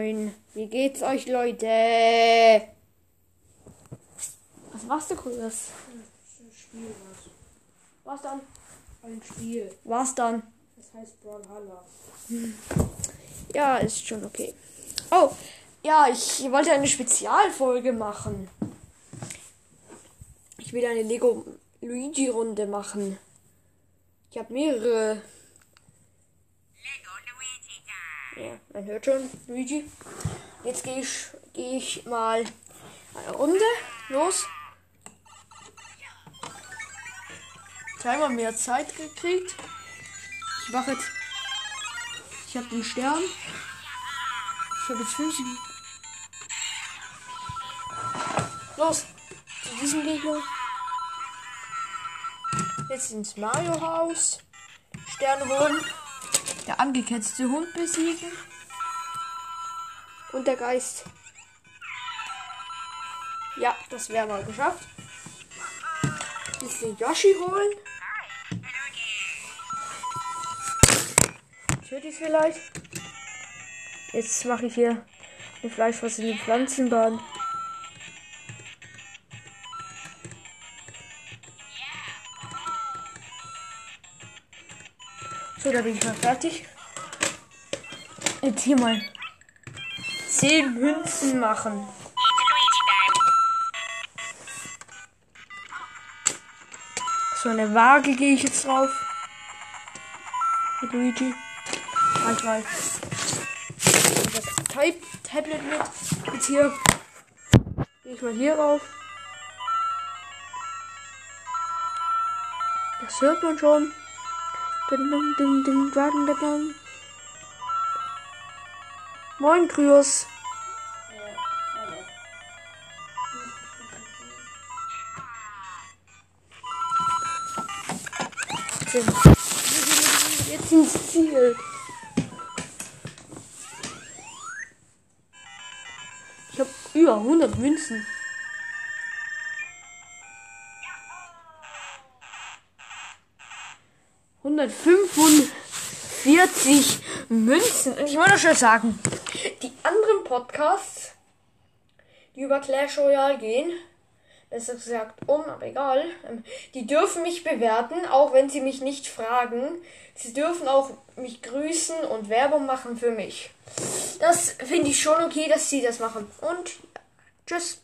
Moin, wie geht's euch, Leute? Was machst du, Grüß? Spiel was. Was dann? Ein Spiel. Was dann? Das heißt Brawlhalla. Ja, ist schon okay. Oh, ja, ich wollte eine Spezialfolge machen. Ich will eine Lego Luigi Runde machen. Ich habe mehrere. Lego Luigi da. Ja, man hört schon, Luigi. Jetzt gehe ich, gehe ich mal eine Runde. Los. Zweimal mehr Zeit gekriegt. Ich mache jetzt. Ich habe den Stern. Ich habe jetzt fünf. Los. Zu diesem Gegner. Jetzt ins Mario-Haus. Stern holen. Der angeketzte Hund besiegen. Und der Geist. Ja, das wäre mal geschafft. Den Yoshi holen. Ich vielleicht. Jetzt mache ich hier eine Fleischfass in die Pflanzenbahn. So, da bin ich mal fertig. Jetzt hier mal 10 Münzen machen. So eine Waage gehe ich jetzt drauf. Mit Luigi. Manchmal. Das Tab Tablet mit. Jetzt hier. Gehe ich mal hier rauf. Das hört man schon. Ding, ding, ding, ding, Dragon Ding. Moin, Kryos. Jetzt ins Ziel. Ich habe über 100 Münzen. Hundertfünfundvierzig Münzen. Und ich wollte schon sagen, die anderen Podcasts, die über Clash Royale gehen, besser gesagt um, aber egal. Ähm, Die dürfen mich bewerten, auch wenn sie mich nicht fragen. Sie dürfen auch mich grüßen und Werbung machen für mich. Das finde ich schon okay, dass sie das machen. Und tschüss.